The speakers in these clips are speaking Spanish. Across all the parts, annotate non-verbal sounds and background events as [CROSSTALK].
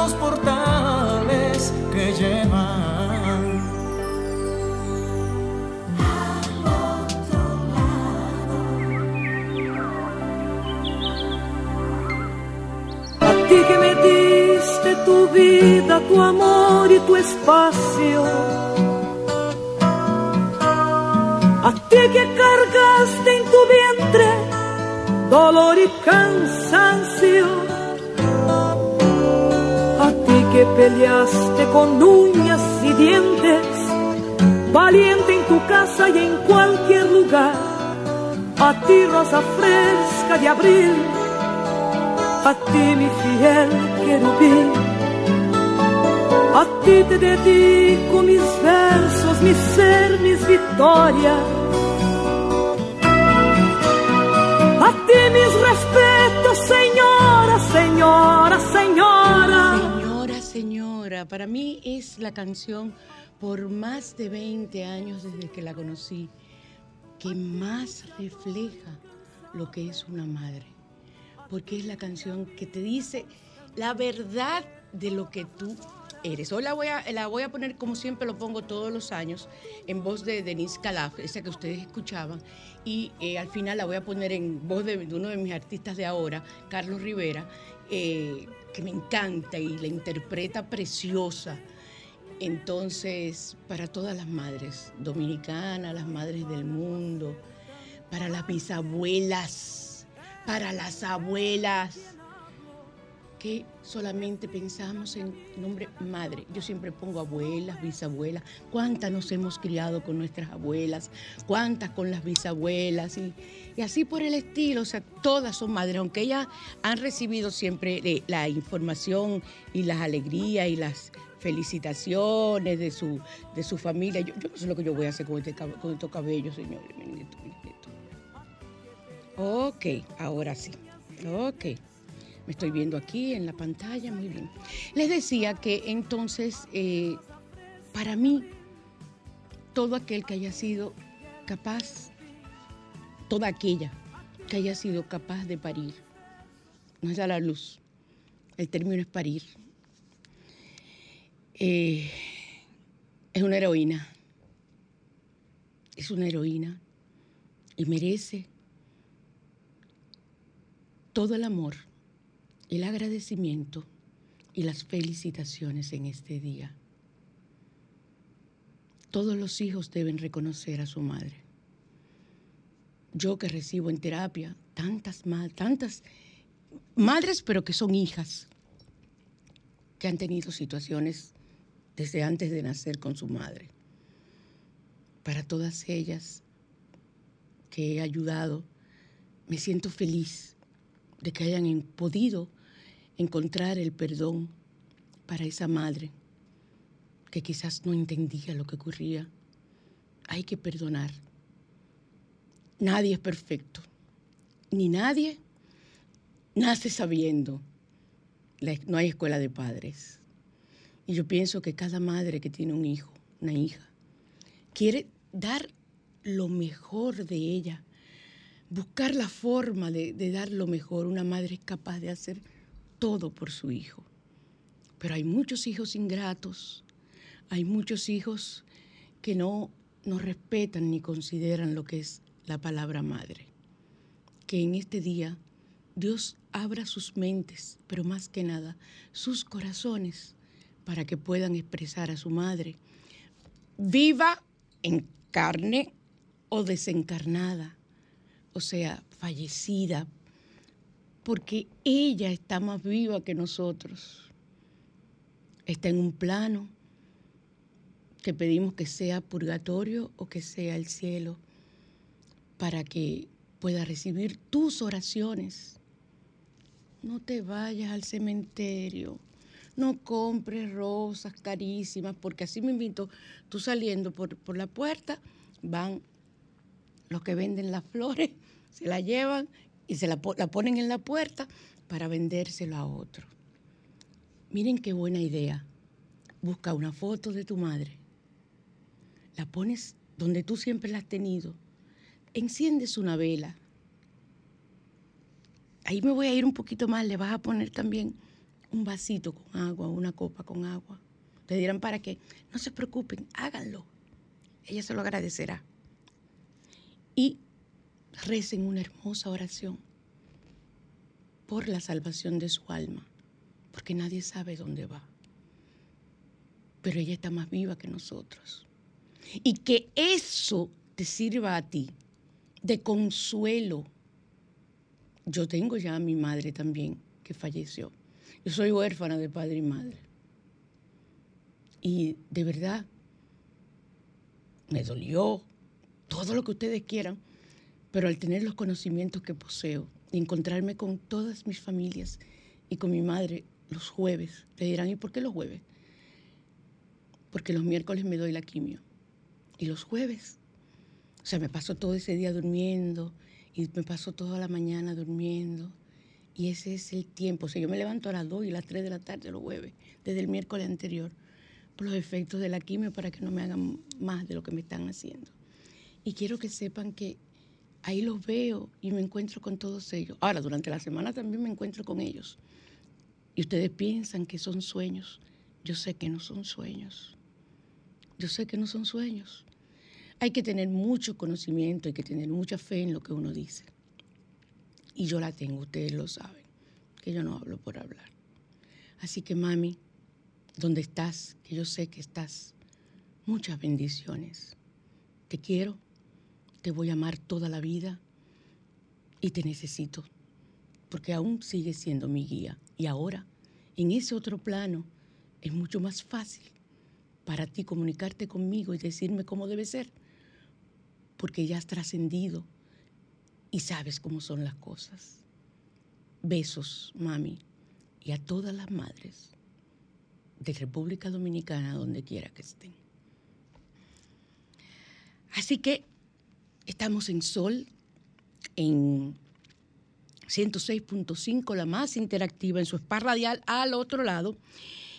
Los portales que llevan. A ti que me diste tu vida, tu amor y tu espacio. A ti que cargaste en tu vientre dolor y cansancio. Que peleaste con uñas y dientes, valiente en tu casa y en cualquier lugar. A ti rosa fresca de abril, a ti mi fiel querubín. A ti te dedico mis versos, mi ser, mis victorias A ti mis respetos, señora, señora, señora. Para mí es la canción por más de 20 años desde que la conocí que más refleja lo que es una madre. Porque es la canción que te dice la verdad de lo que tú eres. Hoy la voy a, la voy a poner como siempre lo pongo todos los años en voz de Denise Calaf, esa que ustedes escuchaban, y eh, al final la voy a poner en voz de, uno de mis artistas de ahora, Carlos Rivera, eh, que me encanta y la interpreta preciosa. Entonces, para todas las madres dominicanas, las madres del mundo, para las bisabuelas, para las abuelas, que solamente pensamos en nombre madre. Yo siempre pongo abuelas, bisabuelas. ¿Cuántas nos hemos criado con nuestras abuelas? ¿Cuántas con las bisabuelas? Y, así por el estilo, o sea, todas son madres, aunque ellas han recibido siempre eh, la información y las alegrías y las felicitaciones de su, de su familia. Yo, no sé lo que yo voy a hacer con, este, con estos cabellos, señores. Ok, ahora sí. Ok. Estoy viendo aquí en la pantalla, muy bien. Les decía que entonces, eh, para mí, todo aquel que haya sido capaz, toda aquella que haya sido capaz de parir, no es a la luz, el término es parir, eh, es una heroína, es una heroína y merece todo el amor el agradecimiento y las felicitaciones en este día. Todos los hijos deben reconocer a su madre. Yo que recibo en terapia tantas, tantas madres, pero que son hijas, que han tenido situaciones desde antes de nacer con su madre. Para todas ellas que he ayudado, me siento feliz de que hayan podido encontrar el perdón para esa madre que quizás no entendía lo que ocurría. Hay que perdonar. Nadie es perfecto, ni nadie nace sabiendo. No hay escuela de padres. Y yo pienso que cada madre que tiene un hijo una hija. Quiere dar lo mejor de ella, buscar la forma de, dar lo mejor. Una madre es capaz de hacer todo por su hijo. Pero hay muchos hijos ingratos, hay muchos hijos que no, no respetan ni consideran lo que es la palabra madre. Que en este día Dios abra sus mentes, pero más que nada sus corazones, para que puedan expresar a su madre, viva en carne o desencarnada, o sea, fallecida, porque ella está más viva que nosotros. Está en un plano que pedimos que sea purgatorio o que sea el cielo, para que pueda recibir tus oraciones. No te vayas al cementerio, no compres rosas carísimas, porque así me invito, tú saliendo por, por la puerta, van los que venden las flores, [LAUGHS] se la llevan y se la, la ponen en la puerta para vendérselo a otro. Miren qué buena idea. Busca una foto de tu madre, la pones donde tú siempre la has tenido, enciendes una vela. Ahí me voy a ir un poquito más, le vas a poner también un vasito con agua, una copa con agua. Te dirán para qué. No se preocupen, háganlo. Ella se lo agradecerá. Y recen una hermosa oración por la salvación de su alma, porque nadie sabe dónde va. Pero ella está más viva que nosotros. Y que eso te sirva a ti de consuelo. Yo tengo ya a mi madre también, que falleció. Yo soy huérfana de padre y madre. Y de verdad, me dolió todo lo que ustedes quieran, pero al tener los conocimientos que poseo y encontrarme con todas mis familias y con mi madre los jueves, te dirán, ¿y por qué los jueves? Porque los miércoles me doy la quimio y los jueves. O sea, me paso todo ese día durmiendo y me paso toda la mañana durmiendo. Y ese es el tiempo. O sea, yo me levanto a las 2 y las 3 de la tarde los jueves, desde el miércoles anterior, por los efectos de la quimio para que no me hagan más de lo que me están haciendo. Y quiero que sepan que ahí los veo y me encuentro con todos ellos. Ahora, durante la semana también me encuentro con ellos. Y ustedes piensan que son sueños. Yo sé que no son sueños. Yo sé que no son sueños. Hay que tener mucho conocimiento, hay que tener mucha fe en lo que uno dice. Y yo la tengo, ustedes lo saben, que yo no hablo por hablar. Así que mami, donde estás, que yo sé que estás, muchas bendiciones. Te quiero, te voy a amar toda la vida y te necesito, porque aún sigues siendo mi guía. Y ahora, en ese otro plano, es mucho más fácil para ti comunicarte conmigo y decirme cómo debe ser, porque ya has trascendido y sabes cómo son las cosas. Besos, mami, y a todas las madres de República Dominicana, donde quiera que estén. Así que estamos en Sol, en 106.5, la más interactiva en su spa radial al otro lado,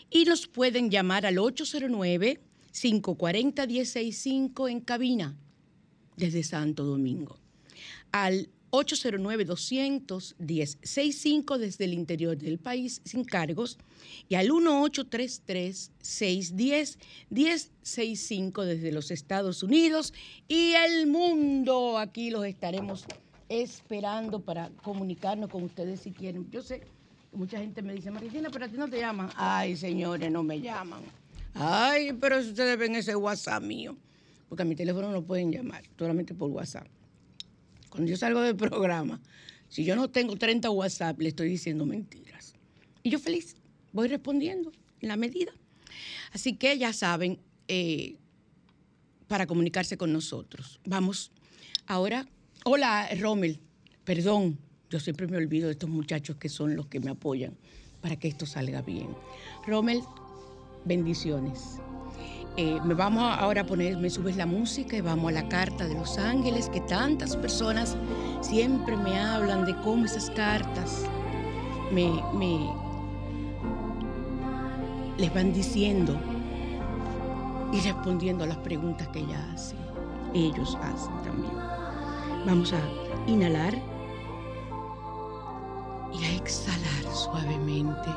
y nos pueden llamar al 809-540-165 en cabina desde Santo Domingo, al 809-210-65 desde el interior del país sin cargos y al 1833-610-1065 desde los Estados Unidos y el mundo. Aquí los estaremos esperando para comunicarnos con ustedes si quieren. Yo sé mucha gente me dice, Marisina, pero a ti no te llaman. Ay, señores, no me llaman. Ay, pero si ustedes ven ese WhatsApp mío, porque a mi teléfono no pueden llamar, solamente por WhatsApp. Cuando yo salgo del programa, si yo no tengo 30 WhatsApp, le estoy diciendo mentiras. Y yo feliz, voy respondiendo en la medida. Así que ya saben, eh, para comunicarse con nosotros. Vamos ahora. Hola, Rommel. Perdón, yo siempre me olvido de estos muchachos que son los que me apoyan para que esto salga bien. Rommel, bendiciones. Eh, me vamos ahora a poner, me subes la música y vamos a la carta de los ángeles, que tantas personas siempre me hablan de cómo esas cartas me, me les van diciendo y respondiendo a las preguntas que ella hace. Ellos hacen también. Vamos a inhalar y a exhalar suavemente.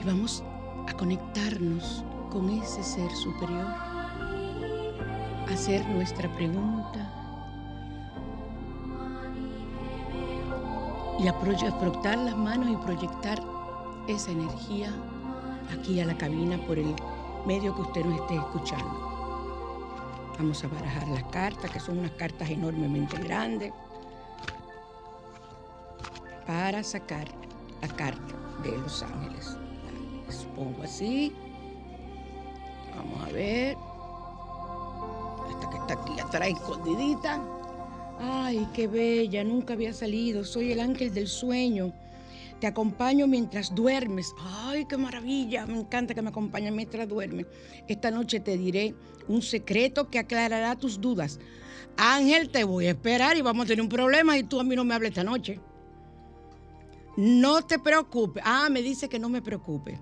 Y vamos a conectarnos con ese ser superior, hacer nuestra pregunta y a frotar las manos y proyectar esa energía aquí a la cabina por el medio que usted nos esté escuchando. Vamos a barajar las cartas, que son unas cartas enormemente grandes, para sacar la carta de los ángeles. Pongo así. Vamos a ver. Esta que está aquí atrás escondidita. Ay, qué bella, nunca había salido. Soy el ángel del sueño. Te acompaño mientras duermes. Ay, qué maravilla. Me encanta que me acompañes mientras duermes. Esta noche te diré un secreto que aclarará tus dudas. Ángel, te voy a esperar y vamos a tener un problema y tú a mí no me hables esta noche. No te preocupes. Ah, me dice que no me preocupe.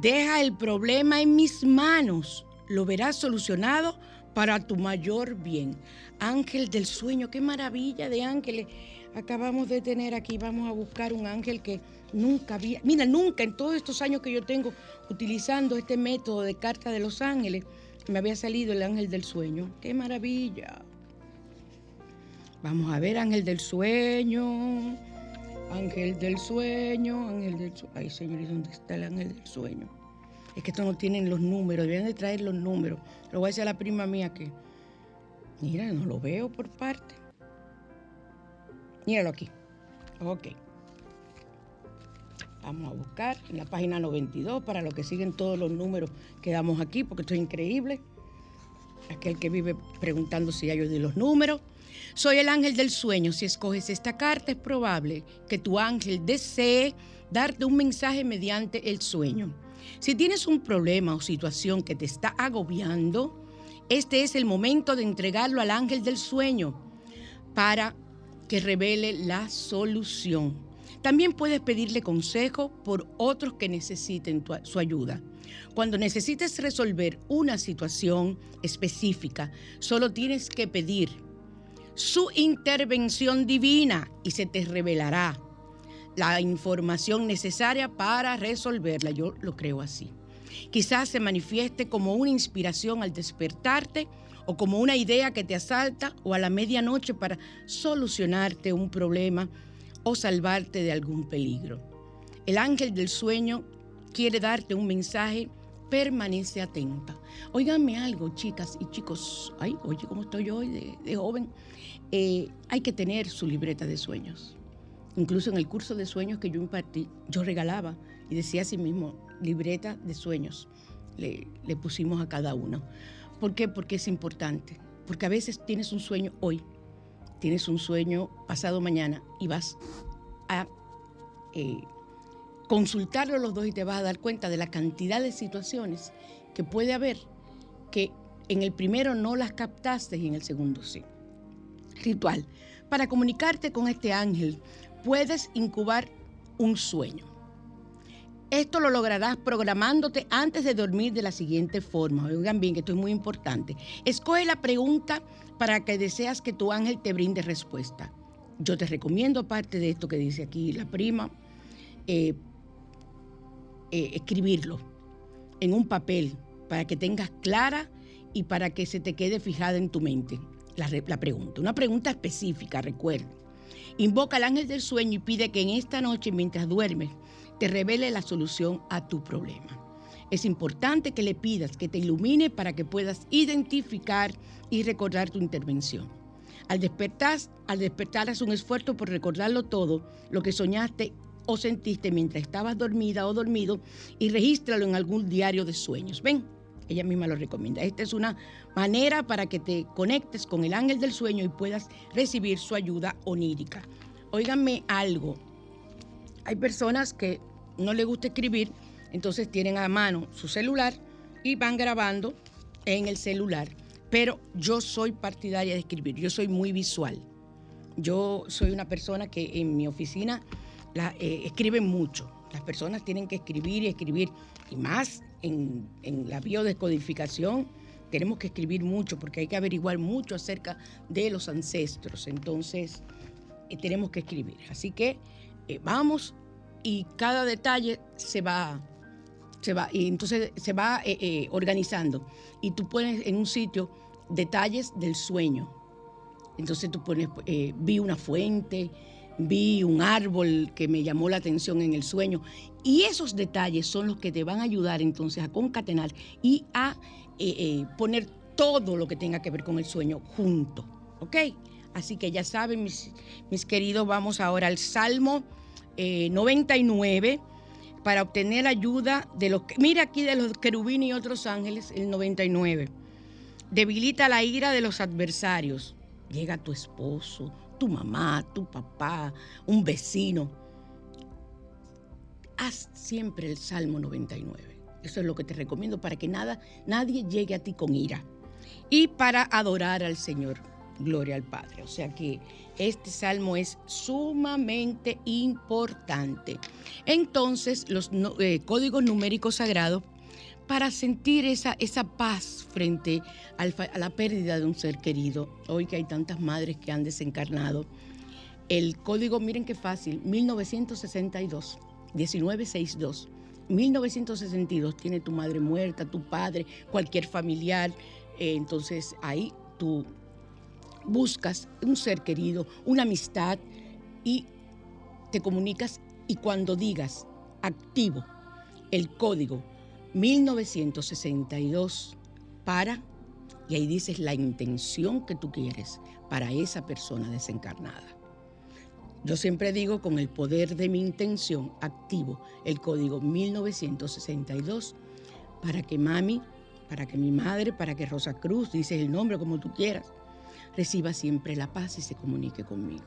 Deja el problema en mis manos. Lo verás solucionado para tu mayor bien. Ángel del sueño, qué maravilla de ángeles acabamos de tener aquí. Vamos a buscar un ángel que nunca había, mira, nunca en todos estos años que yo tengo utilizando este método de carta de los ángeles, me había salido el ángel del sueño. Qué maravilla. Vamos a ver, ángel del sueño. Ángel del sueño, ángel del sueño. Ay, señor, ¿y dónde está el ángel del sueño? Es que estos no tienen los números, deberían de traer los números. Lo voy a decir a la prima mía que, mira, no lo veo por parte. Míralo aquí. Ok. Vamos a buscar en la página 92 para lo que siguen todos los números que damos aquí, porque esto es increíble. Aquel que vive preguntando si ya yo di los números. Soy el ángel del sueño. Si escoges esta carta, es probable que tu ángel desee darte un mensaje mediante el sueño. Si tienes un problema o situación que te está agobiando, este es el momento de entregarlo al ángel del sueño para que revele la solución. También puedes pedirle consejo por otros que necesiten su ayuda. Cuando necesites resolver una situación específica, solo tienes que pedir su intervención divina y se te revelará la información necesaria para resolverla. Yo lo creo así. Quizás se manifieste como una inspiración al despertarte o como una idea que te asalta o a la medianoche para solucionarte un problema o salvarte de algún peligro. El ángel del sueño quiere darte un mensaje, permanece atenta. Óiganme algo, chicas y chicos. Ay, oye, ¿cómo estoy hoy de, joven? Eh, hay que tener su libreta de sueños. Incluso en el curso de sueños que yo impartí, yo regalaba y decía así mismo, libreta de sueños. Le, le pusimos a cada uno. ¿Por qué? Porque es importante. Porque a veces tienes un sueño hoy, tienes un sueño pasado mañana y vas a eh, consultarlo los dos y te vas a dar cuenta de la cantidad de situaciones que puede haber que en el primero no las captaste y en el segundo sí. Ritual. Para comunicarte con este ángel puedes incubar un sueño. Esto lo lograrás programándote antes de dormir de la siguiente forma. Oigan bien, que esto es muy importante. Escoge la pregunta para que deseas que tu ángel te brinde respuesta. Yo te recomiendo, aparte de esto que dice aquí la prima, eh, eh, escribirlo en un papel para que tengas clara y para que se te quede fijada en tu mente la, pregunta. Una pregunta específica, recuerda. Invoca al ángel del sueño y pide que en esta noche, mientras duermes, te revele la solución a tu problema. Es importante que le pidas que te ilumine para que puedas identificar y recordar tu intervención. Al despertar, al despertar haz un esfuerzo por recordarlo todo, lo que soñaste o sentiste mientras estabas dormida o dormido y regístralo en algún diario de sueños. Ven, ella misma lo recomienda. Esta es una manera para que te conectes con el ángel del sueño y puedas recibir su ayuda onírica. Óiganme algo. Hay personas que no le gusta escribir, entonces tienen a mano su celular y van grabando en el celular. Pero yo soy partidaria de escribir, yo soy muy visual. Yo soy una persona que en mi oficina la, eh, escribe mucho. Las personas tienen que escribir y escribir, y más en, en la biodescodificación, tenemos que escribir mucho porque hay que averiguar mucho acerca de los ancestros. Entonces, eh, tenemos que escribir. Así que eh, vamos y cada detalle se va, se va, y entonces se va eh, organizando. Y tú pones en un sitio detalles del sueño. Entonces tú pones, vi una fuente, vi un árbol que me llamó la atención en el sueño. Y esos detalles son los que te van a ayudar entonces a concatenar y a eh, eh, poner todo lo que tenga que ver con el sueño junto. ¿Ok? Así que ya saben, mis, mis queridos, vamos ahora al Salmo eh, 99 para obtener ayuda de los... Mira aquí de los querubines y otros ángeles, el 99. Debilita la ira de los adversarios. Llega tu esposo, tu mamá, tu papá, un vecino. Haz siempre el Salmo 99. Eso es lo que te recomiendo para que nada, nadie llegue a ti con ira. Y para adorar al Señor. Gloria al Padre. O sea que este salmo es sumamente importante. Entonces, los eh, códigos numéricos sagrados para sentir esa, esa paz frente al a la pérdida de un ser querido. Hoy que hay tantas madres que han desencarnado. El código, miren qué fácil, 1962, 1962. 1962 tiene tu madre muerta, tu padre, cualquier familiar. eh, entonces ahí tú buscas un ser querido, una amistad y te comunicas y cuando digas activo el código 1962 para, y ahí dices la intención que tú quieres para esa persona desencarnada. Yo siempre digo con el poder de mi intención activo el código 1962 para que mami, para que mi madre, para que Rosa Cruz, dices el nombre como tú quieras, reciba siempre la paz y se comunique conmigo.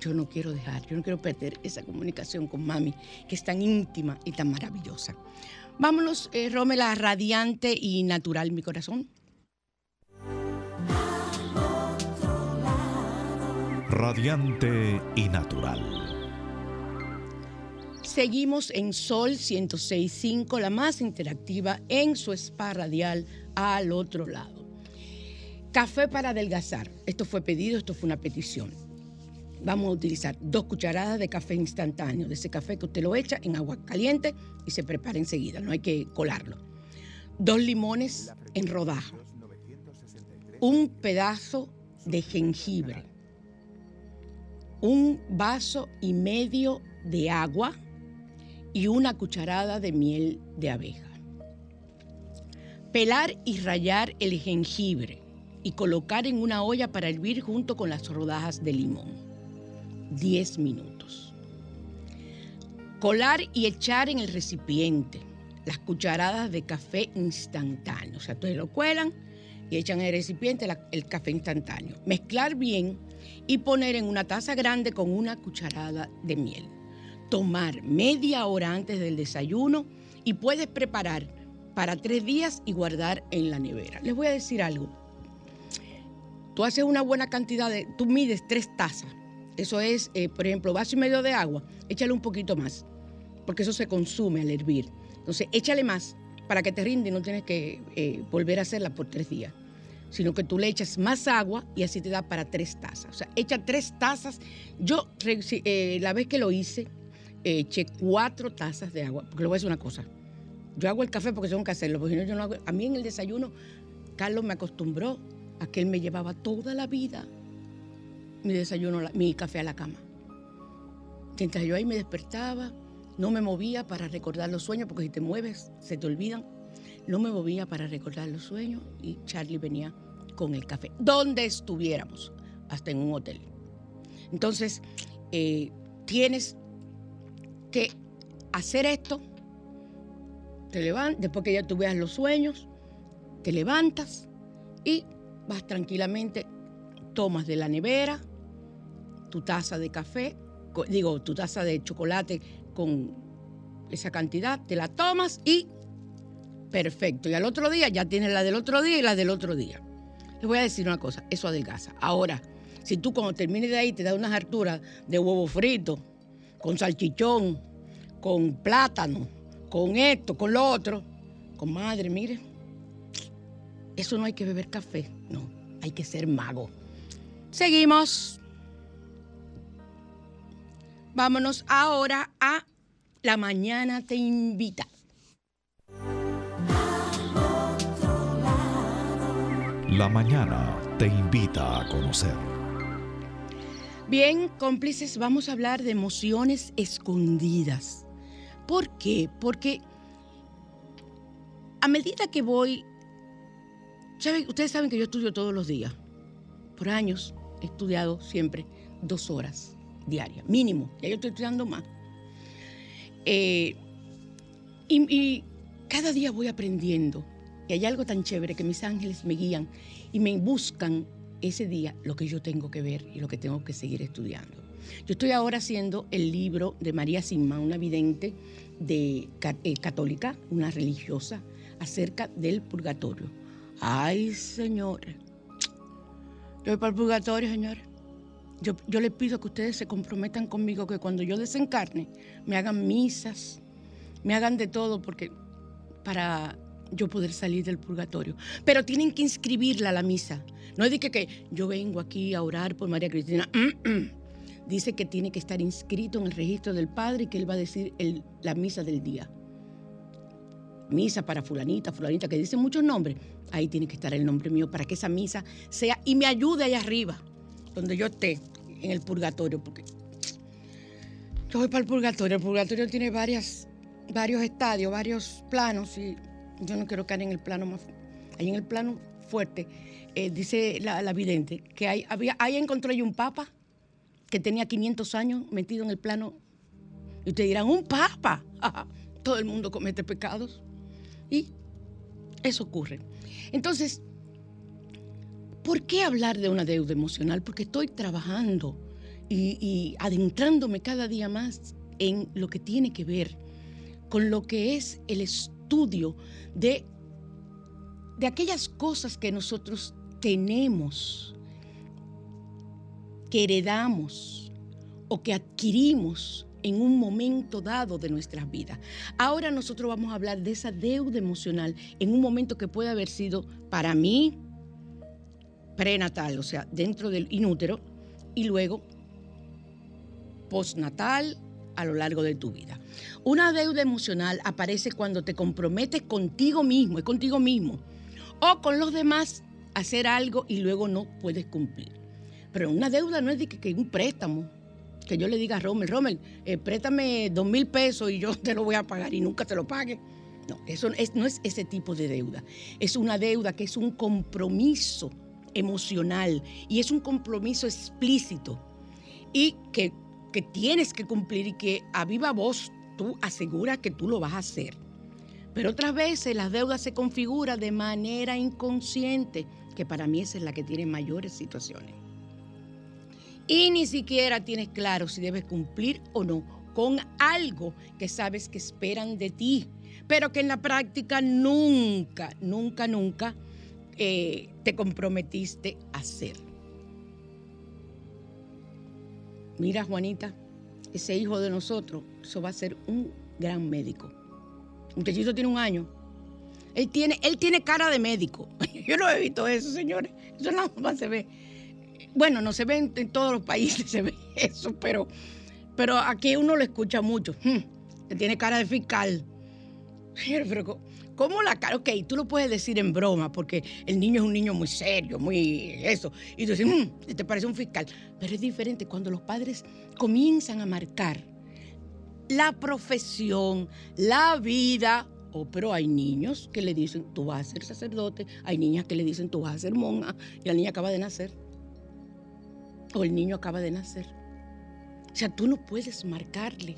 Yo no quiero dejar, yo no quiero perder esa comunicación con mami, que es tan íntima y tan maravillosa. Vámonos, eh, Rómela, radiante y natural mi corazón. Radiante y natural. Seguimos en Sol 106.5, la más interactiva en su spa radial al otro lado. Café para adelgazar. Esto fue pedido, esto fue una petición. Vamos a utilizar dos cucharadas de café instantáneo, de ese café que usted lo echa en agua caliente y se prepara enseguida, no hay que colarlo. Dos limones en rodaja. Un pedazo de jengibre. Un vaso y medio de agua y una cucharada de miel de abeja. Pelar y rallar el jengibre y colocar en una olla para hervir junto con las rodajas de limón. 10 minutos. Colar y echar en el recipiente las cucharadas de café instantáneo. O sea, ustedes lo cuelan y echan en el recipiente el café instantáneo. Mezclar bien y poner en una taza grande con una cucharada de miel. Tomar media hora antes del desayuno y puedes preparar para tres días y guardar en la nevera. Les voy a decir algo. Tú haces una buena cantidad de, tú mides tres tazas. Eso es, eh, por ejemplo, vaso y medio de agua, échale un poquito más, porque eso se consume al hervir. Entonces, échale más para que te rinde y no tienes que eh, volver a hacerla por tres días, sino que tú le echas más agua y así te da para tres tazas. O sea, echa tres tazas. Yo, eh, la vez que lo hice, eché cuatro tazas de agua, porque le voy a decir una cosa. Yo hago el café porque tengo que hacerlo, porque si no, yo no hago. A mí en el desayuno, Carlos me acostumbró a que él me llevaba toda la vida mi desayuno, mi café a la cama. Mientras yo ahí me despertaba, no me movía para recordar los sueños, porque si te mueves, se te olvidan. No me movía para recordar los sueños y Charlie venía con el café, donde estuviéramos, hasta en un hotel. Entonces, eh, tienes que hacer esto, te levantas, después que ya tú veas los sueños, te levantas y vas tranquilamente, tomas de la nevera tu taza de café, digo, tu taza de chocolate con esa cantidad, te la tomas y perfecto. Y al otro día ya tienes la del otro día y la del otro día. Les voy a decir una cosa, eso adelgaza. Ahora, si tú cuando termines de ahí te das unas harturas de huevo frito, con salchichón, con plátano, con esto, con lo otro. Comadre, mire, eso no hay que beber café, no, hay que ser mago. Seguimos. Vámonos ahora a La Mañana Te Invita. La mañana te invita a conocer. Bien, cómplices, vamos a hablar de emociones escondidas. ¿Por qué? Porque a medida que voy, ¿saben? ustedes saben que yo estudio todos los días. Por años he estudiado siempre dos horas diarias, mínimo. Ya yo estoy estudiando más. Eh, y, cada día voy aprendiendo. Y hay algo tan chévere que mis ángeles me guían y me buscan ese día lo que yo tengo que ver y lo que tengo que seguir estudiando. Yo estoy ahora haciendo el libro de María Simma, una vidente de, eh, católica, una religiosa, acerca del purgatorio. Ay, señores. Yo voy para el purgatorio, señores. Yo, les pido que ustedes se comprometan conmigo que cuando yo desencarne me hagan misas, me hagan de todo, porque para yo poder salir del purgatorio. Pero tienen que inscribirla a la misa. No es de que, yo vengo aquí a orar por María Cristina. [CLEARS THROAT] Dice que tiene que estar inscrito en el registro del Padre y que Él va a decir la misa del día. Misa para fulanita, fulanita, que dice muchos nombres. Ahí tiene que estar el nombre mío para que esa misa sea y me ayude allá arriba, donde yo esté, en el purgatorio, porque yo voy para el purgatorio. El purgatorio tiene varias, varios estadios, varios planos y yo no quiero caer en el plano más, ahí en el plano fuerte. eh, dice la, vidente que ahí encontró yo un papa que tenía 500 años metido en el plano. Y ustedes dirán, un papa. [LAUGHS] Todo el mundo comete pecados. Y eso ocurre. Entonces, ¿por qué hablar de una deuda emocional? Porque estoy trabajando y, adentrándome cada día más en lo que tiene que ver con lo que es el estudio de, de aquellas cosas que nosotros tenemos, que heredamos o que adquirimos en un momento dado de nuestras vidas. Ahora nosotros vamos a hablar de esa deuda emocional en un momento que puede haber sido para mí prenatal, o sea, dentro del inútero, y luego postnatal a lo largo de tu vida. Una deuda emocional aparece cuando te comprometes contigo mismo, es contigo mismo, o con los demás a hacer algo y luego no puedes cumplir. Pero una deuda no es de que, que un préstamo, que yo le diga a Rommel, Rommel, eh, préstame dos mil pesos y yo [LAUGHS] te lo voy a pagar y nunca te lo pague. No, eso es- no es ese tipo de deuda. Es una deuda que es un compromiso emocional y es un compromiso explícito y que, que tienes que cumplir y que a viva voz tú aseguras que tú lo vas a hacer. Pero otras veces las deudas se configuran de manera inconsciente, que para mí esa es la que tiene mayores situaciones. Y ni siquiera tienes claro si debes cumplir o no con algo que sabes que esperan de ti, pero que en la práctica nunca, nunca, nunca eh, te comprometiste a hacer. Mira, Juanita, ese hijo de nosotros, eso va a ser un gran médico. Un muchachito tiene un año. Él tiene, él tiene cara de médico. [LAUGHS] Yo no he visto eso, señores. Eso nada más se ve. Bueno, no se ve en, todos los países, [LAUGHS] se ve eso, pero, pero aquí uno lo escucha mucho. Hmm, que tiene cara de fiscal. Pero, ¿cómo la cara? Ok, tú lo puedes decir en broma, porque el niño es un niño muy serio, muy eso. Y tú dices, "Mm, te parece un fiscal. Pero es diferente cuando los padres comienzan a marcar la profesión, la vida. Oh, pero hay niños que le dicen, tú vas a ser sacerdote. Hay niñas que le dicen, tú vas a ser monja. Y la niña acaba de nacer. O el niño acaba de nacer. O sea, tú no puedes marcarle,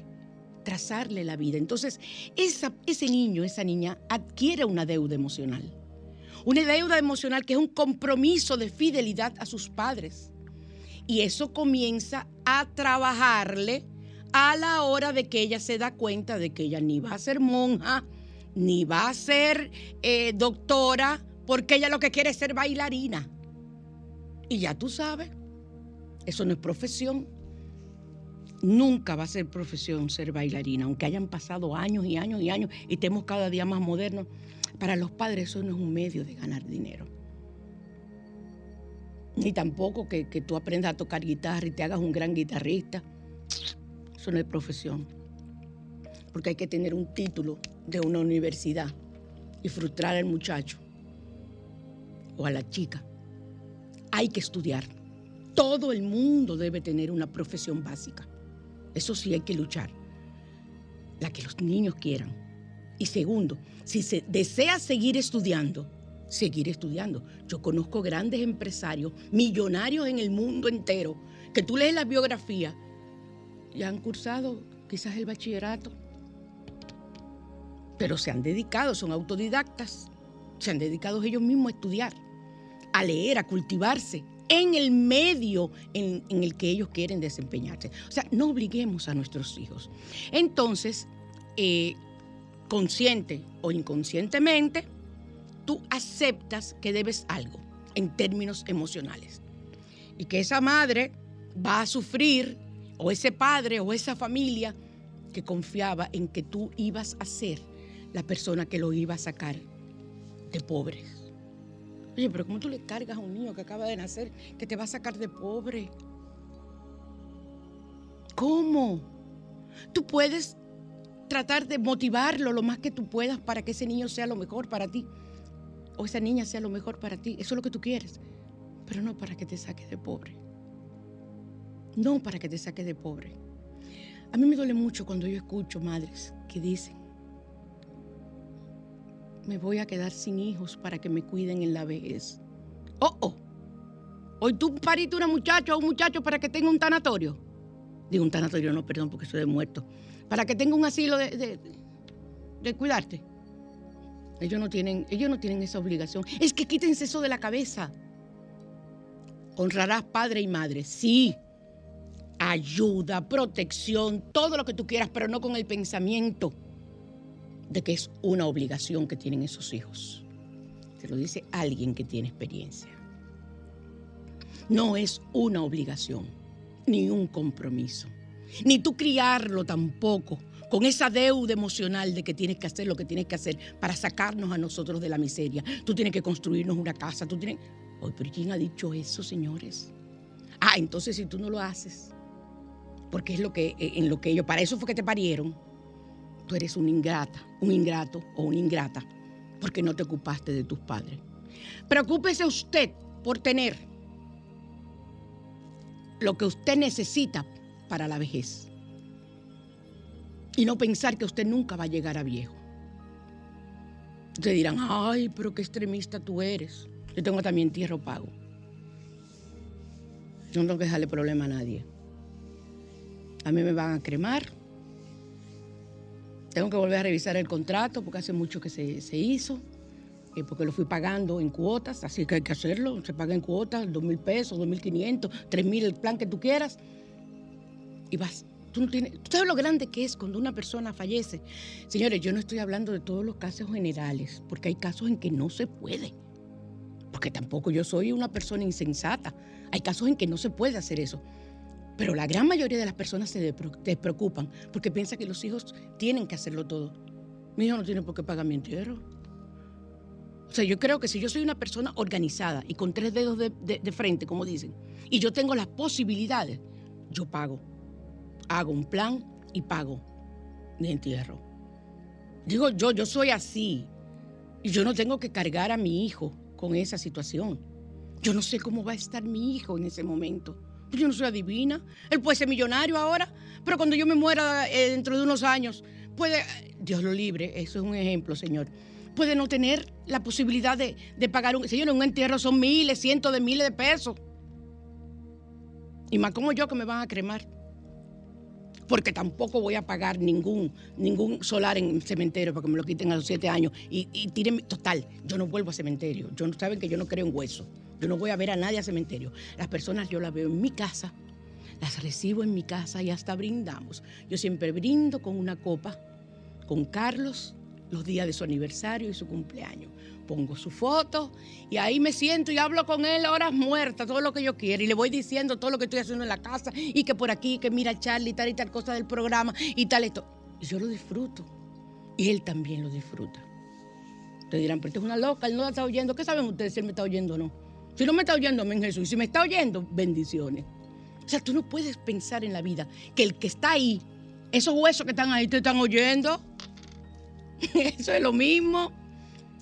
trazarle la vida. Entonces, ese niño, esa niña adquiere una deuda emocional. Una deuda emocional que es un compromiso de fidelidad a sus padres. Y eso comienza a trabajarle a la hora de que ella se da cuenta de que ella ni va a ser monja, ni va a ser eh, doctora, porque ella lo que quiere es ser bailarina. Y ya tú sabes, eso no es profesión. Nunca va a ser profesión ser bailarina, aunque hayan pasado años y años y años y estemos cada día más modernos. Para los padres eso no es un medio de ganar dinero. Ni tampoco que, que tú aprendas a tocar guitarra y te hagas un gran guitarrista. Eso no es profesión. Porque hay que tener un título de una universidad y frustrar al muchacho o a la chica. Hay que estudiar. Todo el mundo debe tener una profesión básica. Eso sí hay que luchar. La que los niños quieran. Y segundo, si se desea seguir estudiando, seguir estudiando. Yo conozco grandes empresarios, millonarios en el mundo entero, que tú lees la biografía y han cursado quizás el bachillerato, pero se han dedicado, son autodidactas, se han dedicado ellos mismos a estudiar, a leer, a cultivarse en el medio en, el que ellos quieren desempeñarse. O sea, no obliguemos a nuestros hijos. Entonces, eh, consciente o inconscientemente, tú aceptas que debes algo en términos emocionales y que esa madre va a sufrir o ese padre o esa familia que confiaba en que tú ibas a ser la persona que lo iba a sacar de pobres. Oye, pero ¿cómo tú le cargas a un niño que acaba de nacer que te va a sacar de pobre? ¿Cómo? Tú puedes tratar de motivarlo lo más que tú puedas para que ese niño sea lo mejor para ti o esa niña sea lo mejor para ti. Eso es lo que tú quieres, pero no para que te saque de pobre. No para que te saque de pobre. A mí me duele mucho cuando yo escucho madres que dicen, me voy a quedar sin hijos para que me cuiden en la vejez. Oh, oh. Hoy tú pariste una muchacha o un muchacho para que tenga un tanatorio. Digo un tanatorio, no, perdón, porque soy de muerto. Para que tenga un asilo de, de, cuidarte. Ellos no, tienen, ellos no tienen esa obligación. Es que quítense eso de la cabeza. Honrarás padre y madre, sí. Ayuda, protección, todo lo que tú quieras, pero no con el pensamiento de que es una obligación que tienen esos hijos. Te lo dice alguien que tiene experiencia. No es una obligación, ni un compromiso. Ni tú criarlo tampoco con esa deuda emocional de que tienes que hacer lo que tienes que hacer para sacarnos a nosotros de la miseria. Tú tienes que construirnos una casa, tú tienes... Oye, pero ¿quién ha dicho eso, señores? Ah, entonces si tú no lo haces, porque es lo que, eh, en lo que ellos, para eso fue que te parieron, tú eres una ingrata, un ingrato o una ingrata, porque no te ocupaste de tus padres. Preocúpese usted por tener lo que usted necesita para la vejez y no pensar que usted nunca va a llegar a viejo. Ustedes dirán, ay, pero qué extremista tú eres. Yo tengo también tierra pago. Yo no tengo que dejarle problema a nadie. A mí me van a cremar. Tengo que volver a revisar el contrato porque hace mucho que se, se hizo, eh, porque lo fui pagando en cuotas, así que hay que hacerlo. Se paga en cuotas, dos mil pesos, dos mil quinientos, tres mil, el plan que tú quieras. Y vas. Tú, no tienes, ¿Tú sabes lo grande que es cuando una persona fallece? Señores, yo no estoy hablando de todos los casos generales, porque hay casos en que no se puede. Porque tampoco yo soy una persona insensata. Hay casos en que no se puede hacer eso. Pero la gran mayoría de las personas se despreocupan porque piensan que los hijos tienen que hacerlo todo. Mi hijo no tiene por qué pagar mi entierro. O sea, yo creo que si yo soy una persona organizada y con tres dedos de, de- de frente, como dicen, y yo tengo las posibilidades, yo pago. Hago un plan y pago mi entierro. Digo yo, yo soy así. Y yo no tengo que cargar a mi hijo con esa situación. Yo no sé cómo va a estar mi hijo en ese momento. Yo no soy adivina. Él puede ser millonario ahora, pero cuando yo me muera eh, dentro de unos años, puede, Dios lo libre, eso es un ejemplo, Señor, puede no tener la posibilidad de, de pagar un, Señor, un entierro son miles, cientos de miles de pesos. Y más como yo que me van a cremar. Porque tampoco voy a pagar ningún, ningún solar en cementerio para que me lo quiten a los siete años. Y, y tiren, total, yo no vuelvo a cementerio. Yo saben que yo no creo en hueso. Yo no voy a ver a nadie a cementerio. Las personas yo las veo en mi casa, las recibo en mi casa y hasta brindamos. Yo siempre brindo con una copa, con Carlos, los días de su aniversario y su cumpleaños. Pongo su foto y ahí me siento y hablo con él horas muertas, todo lo que yo quiero. Y le voy diciendo todo lo que estoy haciendo en la casa y que por aquí, que mira Charlie, tal y tal cosa del programa y tal esto. Y yo lo disfruto. Y él también lo disfruta. Ustedes dirán, pero esto es una loca, él no la está oyendo. ¿Qué saben ustedes si él me está oyendo o no? Si no me está oyendo, amén Jesús. Y si me está oyendo, bendiciones. O sea, tú no puedes pensar en la vida que el que está ahí, esos huesos que están ahí, te están oyendo. [LAUGHS] Eso es lo mismo.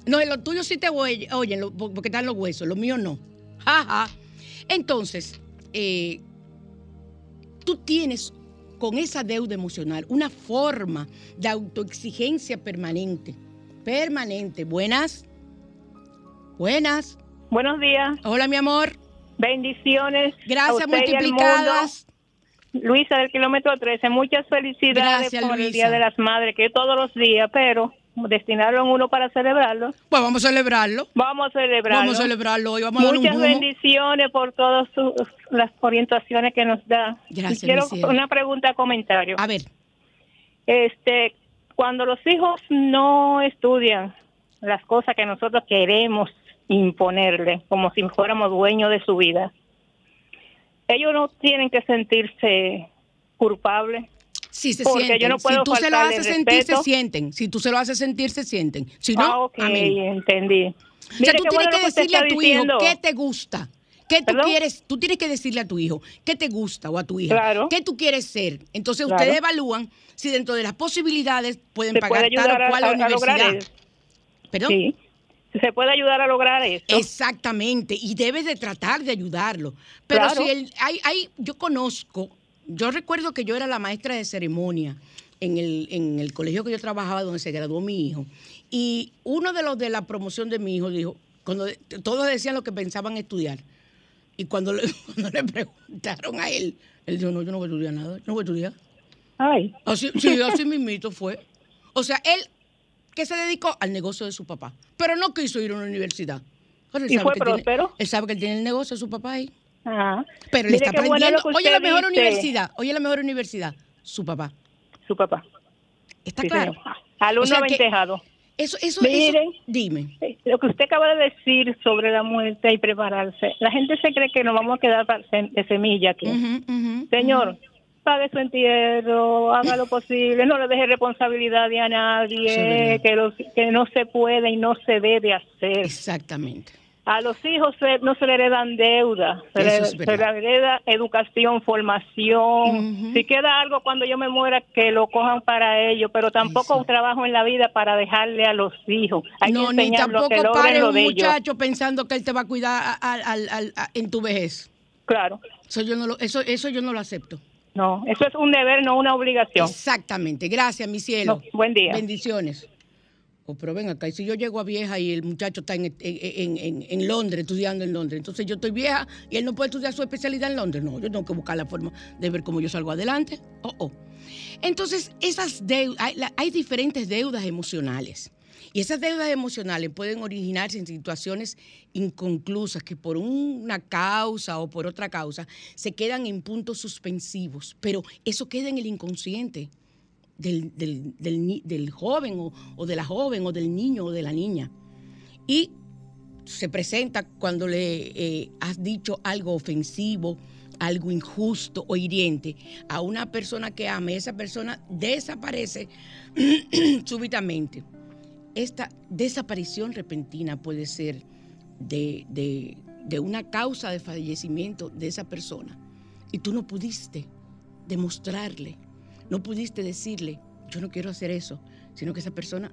No, en lo tuyo sí te oye- oyen, lo- porque están los huesos, los míos no. Entonces, eh, tú tienes con esa deuda emocional una forma de autoexigencia permanente. Permanente. Buenas. Buenas. Buenos días, Hola, mi amor. bendiciones. Gracias multiplicadas. Luisa del kilómetro 13, muchas felicidades Gracias, por el. Día de las Madres, que todos los días, pero destinaron uno para celebrarlo. Pues vamos a celebrarlo. Vamos a celebrarlo. Vamos a celebrarlo hoy. Vamos a dar un Muchas bendiciones por todas sus- las orientaciones que nos da. Gracias, Y quiero una pregunta, comentario. A ver, Este, cuando los hijos no estudian las cosas que nosotros queremos imponerle, como si fuéramos dueños de su vida, ellos no tienen que sentirse culpables. si se Porque sienten. yo no puedo si tú se lo haces sentir, se sienten. Si tú se lo haces sentir, se sienten. Si no, ah, ok, amén. entendí. O sea, Mire tú tienes bueno que decirle a tu diciendo. hijo qué te gusta. ¿Qué tú quieres? Tú tienes que decirle a tu hijo qué te gusta o a tu hija. Claro. ¿Qué tú quieres ser? Entonces Claro. ustedes evalúan si dentro de las posibilidades pueden se pagar puede tal o cual a- universidad. ¿Perdón? Sí. [LAUGHS] Se puede ayudar a lograr eso. Exactamente, y debes de tratar de ayudarlo. Pero Claro. si él, hay, hay, yo conozco, yo recuerdo que yo era la maestra de ceremonia en el, en el colegio que yo trabajaba donde se graduó mi hijo. Y uno de los de la promoción de mi hijo dijo, cuando todos decían lo que pensaban estudiar. Y cuando le, [LAUGHS] cuando le preguntaron a él, él dijo, no, yo no voy a estudiar nada, yo no voy a estudiar. Ay, Así, sí, así mismito fue. O sea, él se dedicó al negocio de su papá, pero no quiso ir a una universidad. Él ¿Y sabe fue tiene- próspero? él sabe que él tiene el negocio de su papá ahí. ah. Pero él Mire está bueno aprendiendo. que Oye, la mejor dice, universidad. Oye, la mejor universidad. Su papá. Su papá. ¿Está Sí, claro? señor. Alumno O sea aventejado. Eso, eso, Miren. eso. Dime. Lo que usted acaba de decir sobre la muerte y prepararse, la gente se cree que nos vamos a quedar de semilla aquí. Ujú, ujú, Señor, pague su entierro, haga lo posible, no le deje responsabilidad a Eso nadie, que, los- que no se puede y no se debe hacer. Exactamente. A los hijos se- no se le heredan deuda, se, Eso le, se hereda educación, formación. Si queda algo cuando yo me muera, que lo cojan para ellos, pero tampoco un trabajo en la vida para dejarle a los hijos. Hay no, que ni que tampoco logren pare un ellos. pensando que él te va a cuidar a- a- en tu vejez. Claro. Eso yo no lo, eso, eso yo no lo acepto. No, eso es un deber, no una obligación. Exactamente. Gracias, mi cielo. No, buen día. Bendiciones. Oh, pero ven acá, y si yo llego a vieja y el muchacho está en, en, en- en- Londres, estudiando en Londres, entonces yo estoy vieja y él no puede estudiar su especialidad en Londres. No, yo tengo que buscar la forma de ver cómo yo salgo adelante. Oh, oh. Entonces, esas deudas, hay diferentes deudas emocionales. Y esas deudas emocionales pueden originarse en situaciones inconclusas que por una causa o por otra causa se quedan en puntos suspensivos, pero eso queda en el inconsciente del, del- del joven o, o de la joven o del niño o de la niña. Y se presenta cuando le eh, has dicho algo ofensivo, algo injusto o hiriente a una persona que ama y esa persona desaparece [CLEARS THROAT] súbitamente. Esta desaparición repentina puede ser de, de- de una causa de fallecimiento de esa persona y tú no pudiste demostrarle, no pudiste decirle, yo no quiero hacer eso, sino que esa persona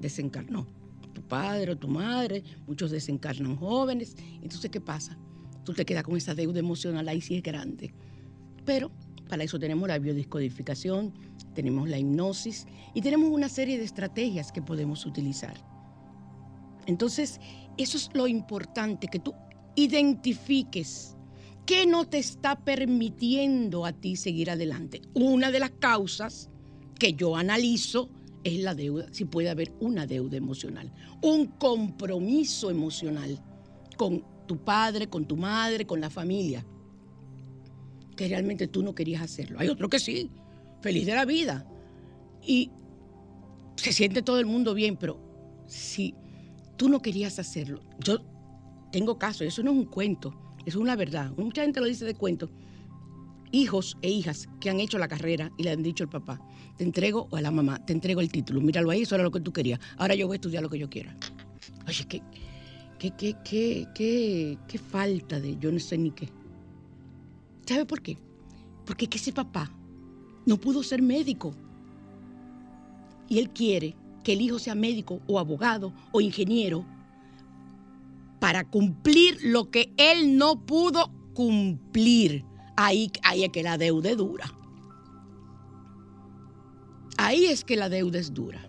desencarnó. Tu padre o tu madre, muchos desencarnan jóvenes. Entonces, ¿qué pasa? Tú te quedas con esa deuda emocional ahí sí es grande. Pero para eso tenemos la biodescodificación, tenemos la hipnosis y tenemos una serie de estrategias que podemos utilizar. Entonces, eso es lo importante, que tú identifiques qué no te está permitiendo a ti seguir adelante. Una de las causas que yo analizo es la deuda, si puede haber una deuda emocional, un compromiso emocional con tu padre, con tu madre, con la familia, que realmente tú no querías hacerlo. Hay otro que sí, feliz de la vida. Y se siente todo el mundo bien, pero si tú no querías hacerlo, yo tengo caso, eso no es un cuento, eso es una verdad. Mucha gente lo dice de cuento. Hijos e hijas que han hecho la carrera y le han dicho al papá, te entrego, o a la mamá, te entrego el título, míralo ahí, eso era lo que tú querías. Ahora yo voy a estudiar lo que yo quiera. Oye, qué, qué, qué, qué, qué, qué falta de yo no sé ni qué. ¿Sabe por qué? Porque que ese papá no pudo ser médico. Y él quiere que el hijo sea médico o abogado o ingeniero para cumplir lo que él no pudo cumplir. Ahí, ahí es que la deuda es dura. Ahí es que la deuda es dura.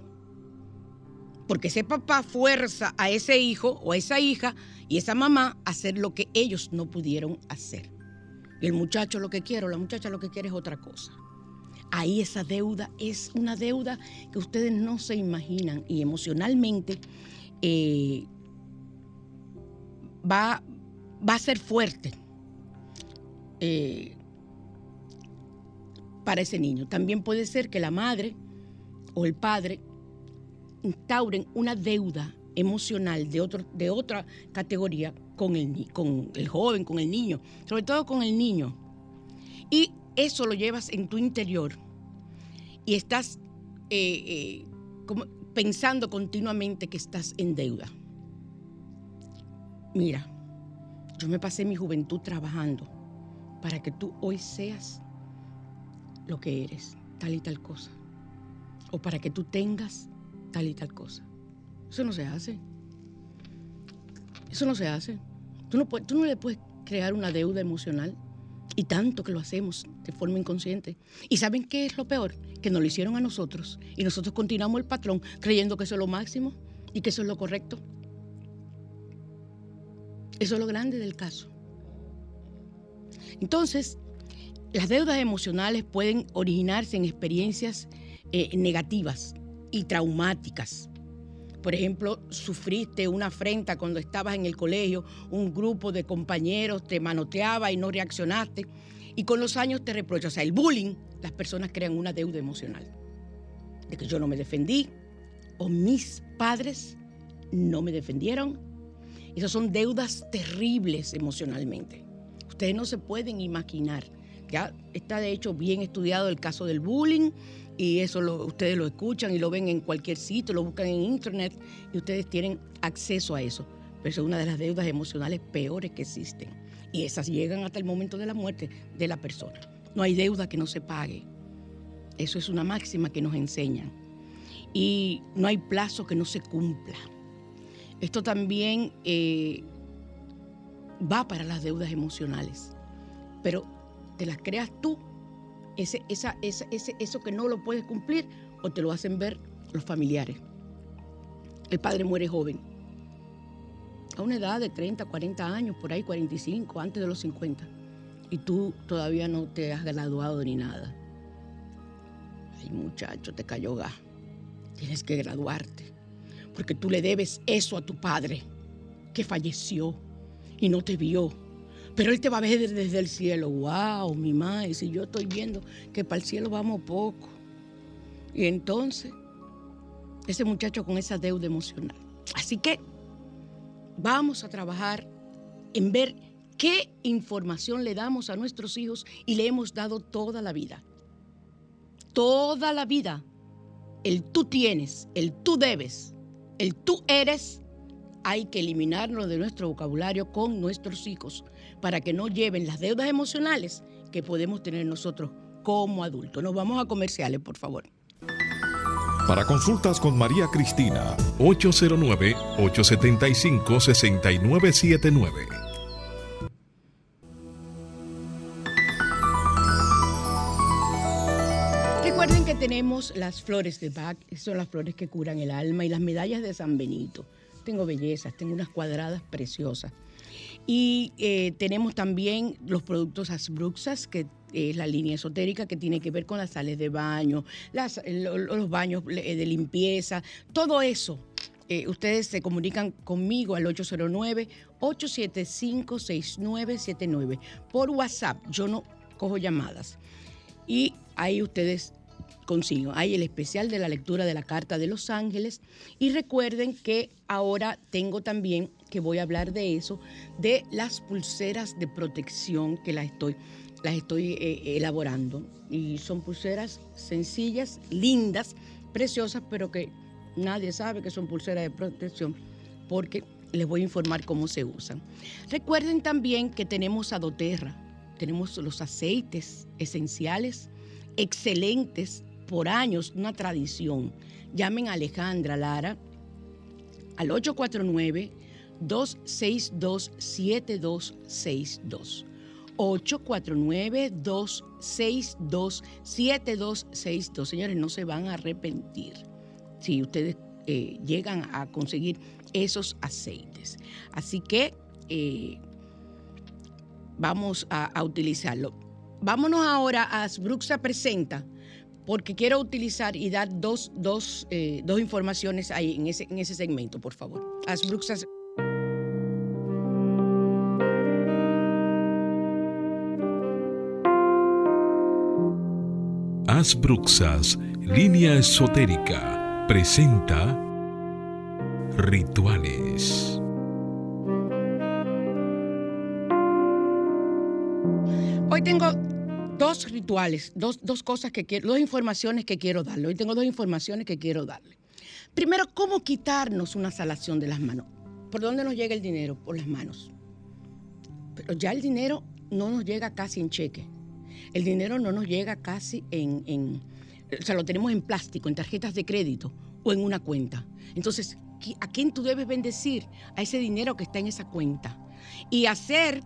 Porque ese papá fuerza a ese hijo o a esa hija y esa mamá a hacer lo que ellos no pudieron hacer. Y el muchacho lo que quiere o la muchacha lo que quiere es otra cosa. Ahí esa deuda es una deuda que ustedes no se imaginan y emocionalmente eh, va, va a ser fuerte eh, para ese niño. También puede ser que la madre o el padre instauren una deuda emocional de, otro, de otra categoría con el, con el joven, con el niño, sobre todo con el niño. Y eso lo llevas en tu interior y estás eh, eh, pensando continuamente que estás en deuda. Mira, yo me pasé mi juventud trabajando para que tú hoy seas lo que eres, tal y tal cosa. O para que tú tengas tal y tal cosa. Eso no se hace. Eso no se hace. Tú no, tú no le puedes crear una deuda emocional. Y tanto que lo hacemos de forma inconsciente. ¿Y saben qué es lo peor? Que nos lo hicieron a nosotros. Y nosotros continuamos el patrón creyendo que eso es lo máximo y que eso es lo correcto. Eso es lo grande del caso. Entonces, las deudas emocionales pueden originarse en experiencias eh, negativas y traumáticas. Por ejemplo, sufriste una afrenta cuando estabas en el colegio, un grupo de compañeros te manoteaba y no reaccionaste, y con los años te reprochas. O sea, el bullying, las personas crean una deuda emocional. De que yo no me defendí, o mis padres no me defendieron. Esas son deudas terribles emocionalmente. Ustedes no se pueden imaginar. Ya está de hecho bien estudiado el caso del bullying y eso lo- ustedes lo escuchan y lo ven en cualquier sitio, lo buscan en internet y ustedes tienen acceso a eso. Pero es una de las deudas emocionales peores que existen. Y esas llegan hasta el momento de la muerte de la persona. No hay deuda que no se pague. Eso es una máxima que nos enseñan. Y no hay plazo que no se cumpla. Esto también eh, va para las deudas emocionales, pero te las creas tú, ese, esa, ese, eso que no lo puedes cumplir o te lo hacen ver los familiares. El padre muere joven, a una edad de 30, 40 años, por ahí 45, antes de los 50, y tú todavía no te has graduado ni nada. Ay muchacho, te cayó gas, tienes que graduarte porque tú le debes eso a tu padre, que falleció y no te vio. Pero él te va a ver desde el cielo. ¡Wow, mi madre! Si yo estoy viendo que para el cielo vamos poco. Y entonces, ese muchacho con esa deuda emocional. Así que vamos a trabajar en ver qué información le damos a nuestros hijos y le hemos dado toda la vida. Toda la vida. El tú tienes, el tú debes, el tú eres, hay que eliminarlo de nuestro vocabulario con nuestros hijos para que no lleven las deudas emocionales que podemos tener nosotros como adultos. Nos vamos a comerciales, por favor. Para consultas con María Cristina, 809-875-6979. Recuerden que tenemos las flores de Bach, son las flores que curan el alma, y las medallas de San Benito. Tengo bellezas, tengo unas cuadradas preciosas. Y eh, tenemos también los productos Asbruxas, que es la línea esotérica que tiene que ver con las sales de baño, los baños eh, de limpieza, todo eso. Eh, ustedes se comunican conmigo al 809-875-6979 por WhatsApp. Yo no cojo llamadas. Y ahí ustedes consigo. Hay el especial de la lectura de la Carta de los Ángeles y recuerden que ahora tengo también, que voy a hablar de eso, de las pulseras de protección que las estoy, las estoy eh, elaborando. Y son pulseras sencillas, lindas, preciosas, pero que nadie sabe que son pulseras de protección porque les voy a informar cómo se usan. Recuerden también que tenemos a doTERRA, tenemos los aceites esenciales excelentes por años, una tradición. Llamen a Alejandra Lara al 849-262-7262. 849-262-7262. Señores, no se van a arrepentir si ustedes eh, llegan a conseguir esos aceites. Así que eh, vamos a, a utilizarlo. Vámonos ahora a Asbruxa Presenta, porque quiero utilizar y dar dos, dos, eh, dos informaciones ahí en ese, en ese segmento, por favor. Asbruxa. Asbruxas, línea esotérica, presenta Rituales. Hoy tengo dos rituales, dos, dos cosas que quiero, dos informaciones que quiero darle. Hoy tengo dos informaciones que quiero darle. Primero, ¿cómo quitarnos una salación de las manos? ¿Por dónde nos llega el dinero? Por las manos. Pero ya el dinero no nos llega casi en cheque. El dinero no nos llega casi en, o sea, lo tenemos en plástico, en tarjetas de crédito o en una cuenta. Entonces, ¿qui- ¿a quién tú debes bendecir? A ese dinero que está en esa cuenta. Y hacer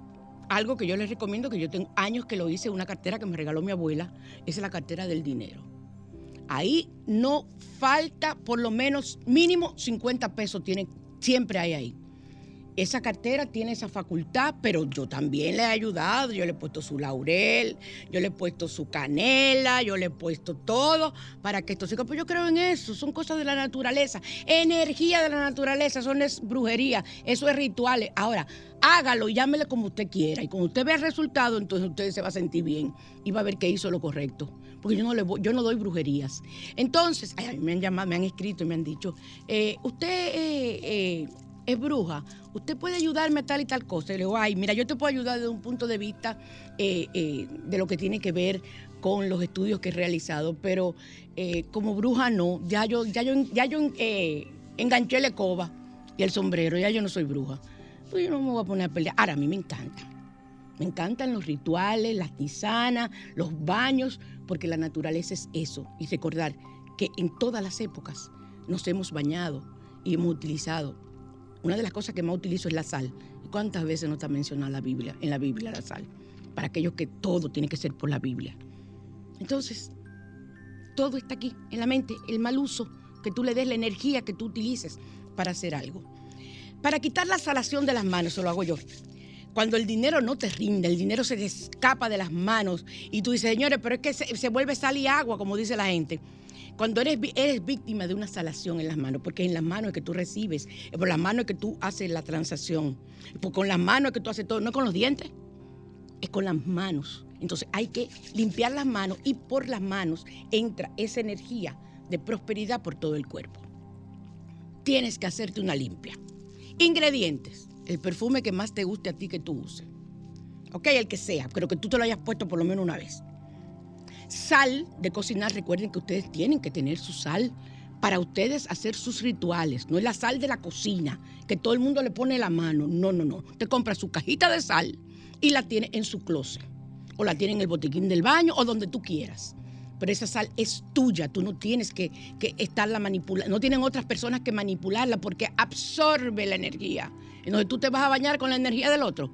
algo que yo les recomiendo, que yo tengo años que lo hice, una cartera que me regaló mi abuela, es la cartera del dinero. Ahí no falta por lo menos mínimo 50 pesos, tiene, siempre hay ahí. Esa cartera tiene esa facultad, pero yo también le he ayudado. Yo le he puesto su laurel, yo le he puesto su canela, yo le he puesto todo para que esto siga. Pues yo creo en eso, son cosas de la naturaleza, energía de la naturaleza, eso no es brujería, eso es rituales. Ahora, hágalo y llámele como usted quiera. Y cuando usted vea el resultado, entonces usted se va a sentir bien y va a ver que hizo lo correcto. Porque yo no, le voy- yo no doy brujerías. Entonces, ay, me han llamado, me han escrito y me han dicho, eh, usted eh, eh, es bruja, usted puede ayudarme a tal y tal cosa. Y le digo, ay, mira, yo te puedo ayudar desde un punto de vista eh, eh, de lo que tiene que ver con los estudios que he realizado, pero eh, como bruja no, ya yo, ya yo, ya yo enganché la escoba y el sombrero, ya yo no soy bruja. Pues yo no me voy a poner a pelear. Ahora, a mí me encanta. Me encantan los rituales, las tisanas, los baños, porque la naturaleza es eso. Y recordar que en todas las épocas nos hemos bañado y hemos utilizado. Una de las cosas que más utilizo es la sal. ¿Y cuántas veces no está mencionada la Biblia, en la Biblia la sal? Para aquellos que todo tiene que ser por la Biblia. Entonces, todo está aquí, en la mente, el mal uso, que tú le des la energía que tú utilices para hacer algo. Para quitar la salación de las manos, eso lo hago yo. Cuando el dinero no te rinde, el dinero se escapa de las manos y tú dices, señores, pero es que se, se vuelve sal y agua, como dice la gente. Cuando eres, eres víctima de una salación en las manos, porque en las manos es que tú recibes, es por las manos es que tú haces la transacción, con las manos es que tú haces todo, no con los dientes, es con las manos. Entonces hay que limpiar las manos y por las manos entra esa energía de prosperidad por todo el cuerpo. Tienes que hacerte una limpia. Ingredientes. El perfume que más te guste a ti que tú uses. Ok, el que sea, pero que tú te lo hayas puesto por lo menos una vez. Sal de cocinar. Recuerden que ustedes tienen que tener su sal para ustedes hacer sus rituales. No es la sal de la cocina, que todo el mundo le pone la mano. No, no, no. Usted compra su cajita de sal y la tiene en su closet. O la tiene en el botiquín del baño o donde tú quieras. Pero esa sal es tuya, tú no tienes que, que estarla manipulando, no tienen otras personas que manipularla porque absorbe la energía. Entonces tú te vas a bañar con la energía del otro.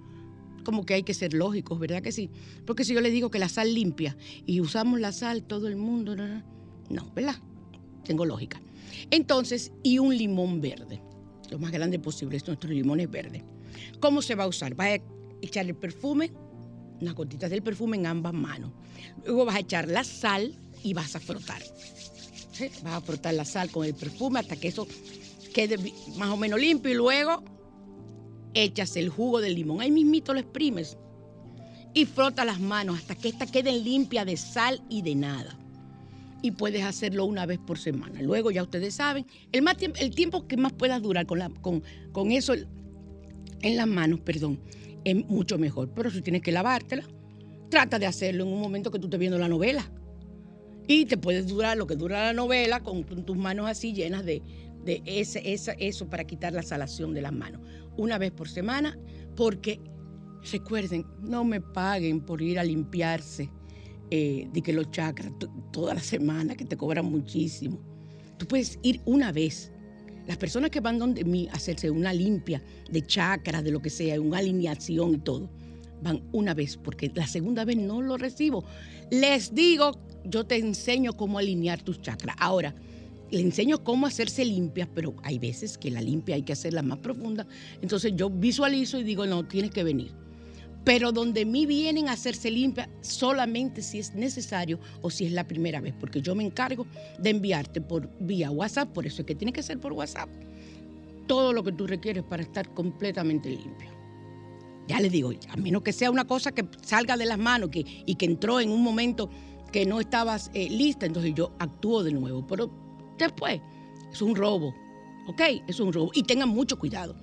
Como que hay que ser lógicos, ¿verdad que sí? Porque si yo le digo que la sal limpia y usamos la sal todo el mundo, no, ¿verdad? Tengo lógica. Entonces, y un limón verde, lo más grande posible, es nuestro limón es verde. ¿Cómo se va a usar? Vas a echar el perfume, unas gotitas del perfume en ambas manos. Luego vas a echar la sal y vas a frotar. Vas a frotar la sal con el perfume hasta que eso quede más o menos limpio y luego echas el jugo del limón. Ahí mismito lo exprimes y frota las manos hasta que éstas queden limpias de sal y de nada. y puedes hacerlo una vez por semana. Luego ya ustedes saben, el, más tiemp- el tiempo que más puedas durar con, la, con, con eso en las manos, perdón, es mucho mejor. Pero si tienes que lavártela, trata de hacerlo en un momento que tú estés viendo la novela. Y te puedes durar lo que dura la novela con tus manos así llenas de, de ese, eso para quitar la salación de las manos. Una vez por semana, porque recuerden, no me paguen por ir a limpiarse eh, de que los chakras to- toda la semana, que te cobran muchísimo. Tú puedes ir una vez. Las personas que van donde mí a hacerse una limpia de chakras, de lo que sea, una alineación y todo, van una vez, porque la segunda vez no lo recibo. Les digo, yo te enseño cómo alinear tus chakras. Ahora, le enseño cómo hacerse limpias, pero hay veces que la limpia hay que hacerla más profunda. Entonces yo visualizo y digo, no, tienes que venir. Pero donde mí vienen a hacerse limpia solamente si es necesario o si es la primera vez, porque yo me encargo de enviarte por vía WhatsApp, por eso es que tiene que ser por WhatsApp, todo lo que tú requieres para estar completamente limpio. Ya les digo, a menos que sea una cosa que salga de las manos que, y que entró en un momento que no estabas eh, lista, entonces yo actúo de nuevo. Pero después es un robo, ¿ok? Es un robo. Y tengan mucho cuidado.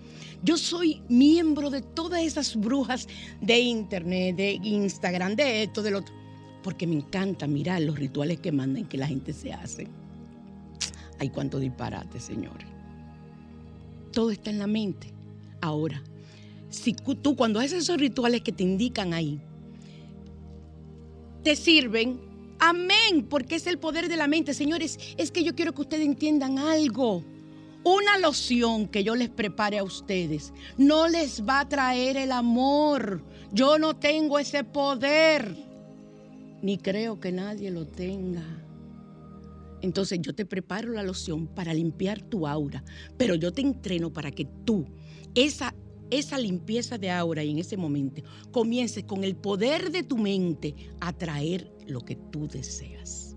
Yo soy miembro de todas esas brujas de internet, de Instagram, de esto, del otro, porque me encanta mirar los rituales que mandan que la gente se hace. Ay, cuánto disparate, señores. Todo está en la mente. Ahora, si tú cuando haces esos rituales que te indican ahí, te sirven, amén, porque es el poder de la mente. Señores, es que yo quiero que ustedes entiendan algo. Una loción que yo les prepare a ustedes no les va a traer el amor. Yo no tengo ese poder, ni creo que nadie lo tenga. Entonces yo te preparo la loción para limpiar tu aura, pero yo te entreno para que tú, esa, esa limpieza de aura y en ese momento, comiences con el poder de tu mente a traer lo que tú deseas.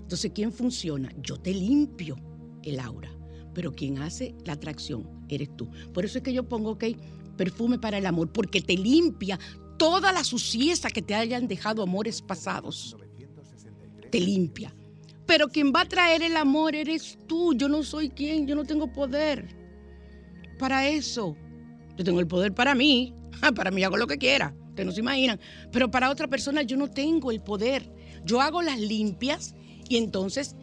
Entonces, ¿quién funciona? Yo te limpio el aura, pero quien hace la atracción eres tú. Por eso es que yo pongo, ok, perfume para el amor, porque te limpia toda la suciedad que te hayan dejado amores pasados. Te limpia. Pero quien va a traer el amor eres tú. Yo no soy quien, yo no tengo poder para eso. Yo tengo el poder para mí. [LAUGHS] Para mí hago lo que quiera. Ustedes no se imaginan. Pero para otra persona yo no tengo el poder. Yo hago las limpias y entonces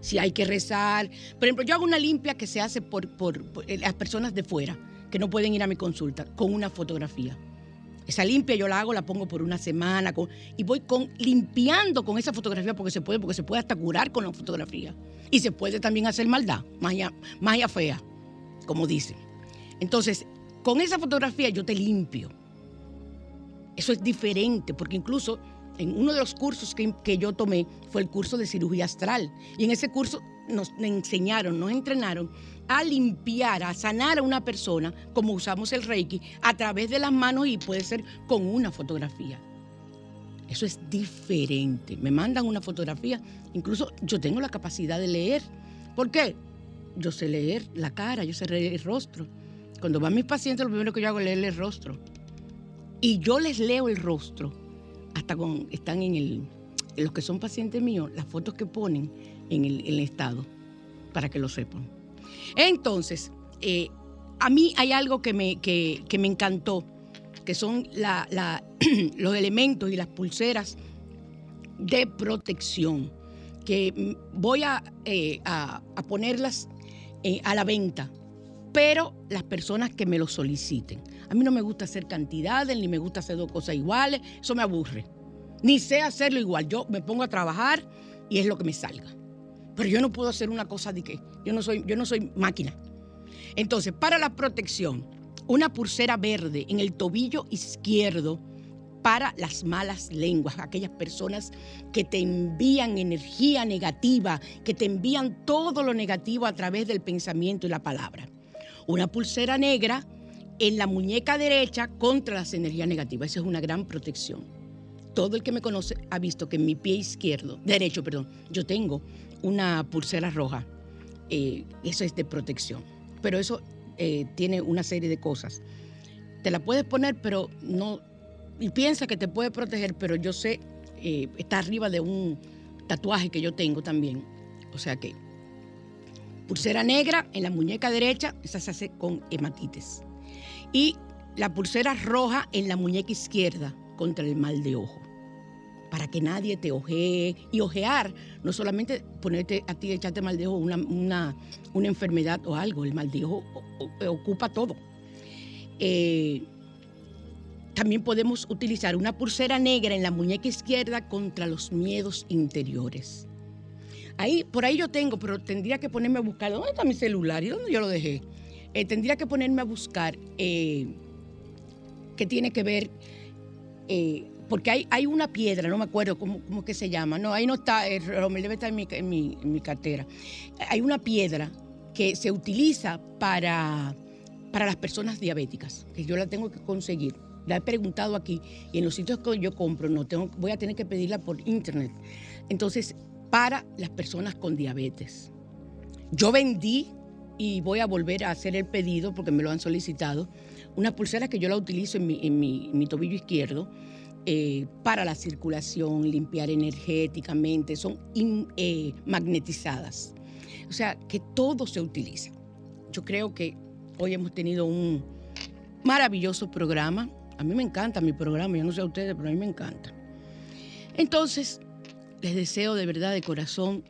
si hay que rezar. Por ejemplo, yo hago una limpia que se hace por, por- eh, las personas de fuera que no pueden ir a mi consulta con una fotografía. Esa limpia yo la hago, la pongo por una semana y voy con, limpiando con esa fotografía porque se puede, porque se puede hasta curar con la fotografía. Y se puede también hacer maldad, magia, magia fea, como dicen. Entonces, con esa fotografía yo te limpio. Eso es diferente, porque incluso en uno de los cursos que, que yo tomé fue el curso de cirugía astral. Y en ese curso nos enseñaron, nos entrenaron a limpiar, a sanar a una persona, como usamos el Reiki, a través de las manos y puede ser con una fotografía. Eso es diferente. Me mandan una fotografía, incluso yo tengo la capacidad de leer. ¿Por qué? Yo sé leer la cara, yo sé leer el rostro. Cuando van mis pacientes, lo primero que yo hago es leerle el rostro. Y yo les leo el rostro, hasta con, están en el, los que son pacientes míos, las fotos que ponen en el, estado, para que lo sepan. Entonces, eh, a mí hay algo que me, que, que me encantó, que son la- la- [CLEARS THROAT] los elementos y las pulseras de protección, que voy a, eh, a ponerlas eh, a la venta, pero las personas que me lo soliciten. A mí no me gusta hacer cantidades, ni me gusta hacer dos cosas iguales, eso me aburre. Ni sé hacerlo igual, yo me pongo a trabajar y es lo que me salga. Pero yo no puedo hacer una cosa de que yo no soy, yo no soy máquina. Entonces, para la protección, una pulsera verde en el tobillo izquierdo para las malas lenguas, aquellas personas que te envían energía negativa, que te envían todo lo negativo a través del pensamiento y la palabra. Una pulsera negra en la muñeca derecha contra las energías negativas. Esa es una gran protección. Todo el que me conoce ha visto que en mi pie izquierdo, derecho, perdón, yo tengo una pulsera roja. Eh, eso es de protección. Pero eso eh, tiene una serie de cosas. Te la puedes poner, pero no. Y piensa que te puede proteger, pero yo sé, eh, está arriba de un. tatuajes que yo tengo también. O sea que pulsera negra en la muñeca derecha, esa se hace con hematites. Y la pulsera roja en la muñeca izquierda contra el mal de ojo. Para que nadie te ojee. Y ojear, no solamente ponerte a ti, echarte mal de ojo, una, una, una enfermedad o algo. El mal de ojo o- ocupa todo. Eh, también podemos utilizar una pulsera negra en la muñeca izquierda contra los miedos interiores. Ahí, por ahí yo tengo, pero tendría que ponerme a buscar. ¿Dónde está mi celular? ¿Y dónde yo lo dejé? Eh, tendría que ponerme a buscar eh, qué tiene que ver, eh, porque hay, hay una piedra, no me acuerdo cómo, cómo que se llama. No, ahí no está, Romel debe estar en mi, en mi- en mi cartera. Hay una piedra que se utiliza para, para las personas diabéticas, que yo la tengo que conseguir. La he preguntado aquí y en los sitios que yo compro no tengo, voy a tener que pedirla por internet. Entonces, para las personas con diabetes. Yo vendí y voy a volver a hacer el pedido porque me lo han solicitado. Una pulsera que yo la utilizo en mi, en mi- tobillo izquierdo eh, para la circulación, limpiar energéticamente, son eh, magnetizadas. O sea, que todo se utiliza. Yo creo que hoy hemos tenido un maravilloso programa. A mí me encanta mi programa, yo no sé a ustedes, pero a mí me encanta. Entonces, les deseo de verdad, de corazón,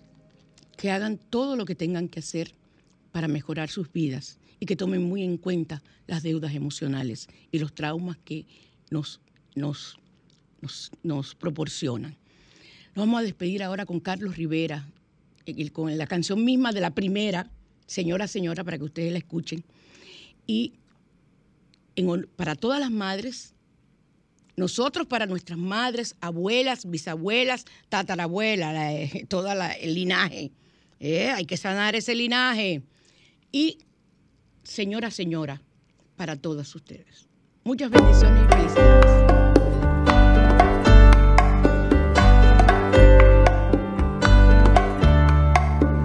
que hagan todo lo que tengan que hacer para mejorar sus vidas y que tomen muy en cuenta las deudas emocionales y los traumas que nos, nos, nos, nos proporcionan. Nos vamos a despedir ahora con Carlos Rivera, con la canción misma de la primera, Señora, Señora, para que ustedes la escuchen. Y en para todas las madres, nosotros para nuestras madres, abuelas, bisabuelas, tatarabuelas, la- eh, toda la- el linaje. Eh, hay que sanar ese linaje. Y señora, señora, para todas ustedes. Muchas bendiciones y felicidades.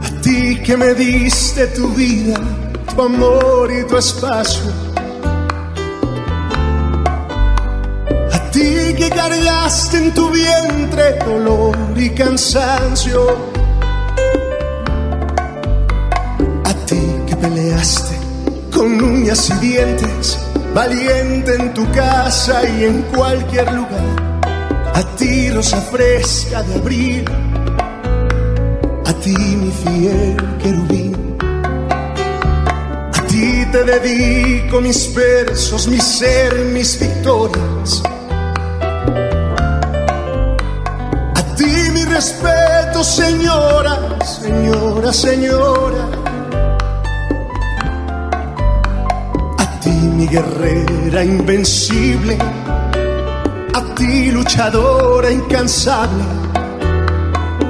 A ti que me diste tu vida, tu amor y tu espacio. A ti que cargaste en tu vientre dolor y cansancio. Peleaste con uñas y dientes, valiente en tu casa y en cualquier lugar. A ti rosa fresca de abril a ti mi fiel querubín. A ti te dedico mis versos, mi ser, mis victorias. A ti mi respeto, señora, señora, señora. Mi guerrera invencible. A ti luchadora incansable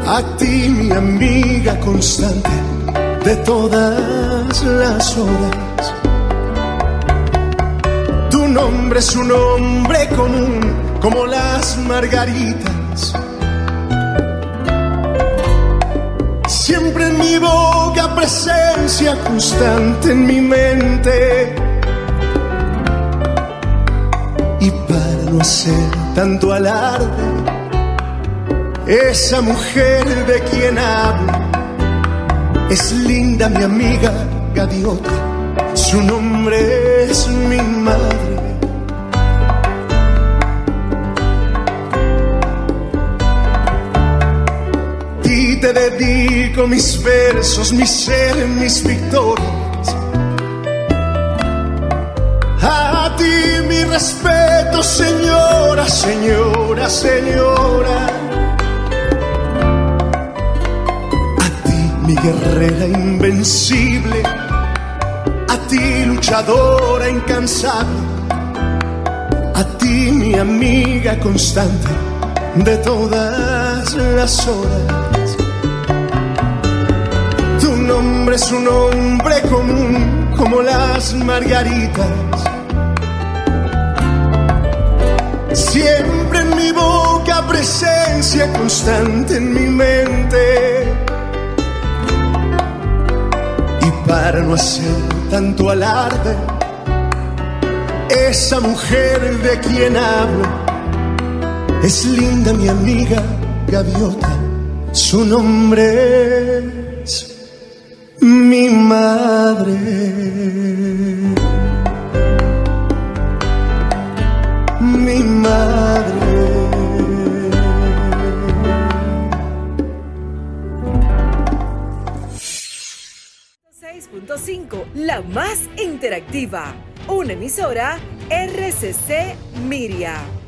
a ti mi amiga constante de todas las horas. Tu nombre es un nombre común como las margaritas. Siempre en mi boca presencia constante en mi mente. Hacer tanto alarde, esa mujer de quien hablo es linda mi amiga gaviota, su nombre es mi madre. Y te dedico mis versos, mi ser, mis victorias. Ti mi respeto, señora, señora, señora. mi guerrera invencible, a ti luchadora incansable, a ti mi amiga constante de todas las horas. Tu nombre es un nombre común como las margaritas. Siempre en mi boca presencia constante en mi mente. Y para no hacer tanto alarde, esa mujer de quien hablo es linda mi amiga gaviota, su nombre es mi madre. Interactiva. Una emisora RCC Miria.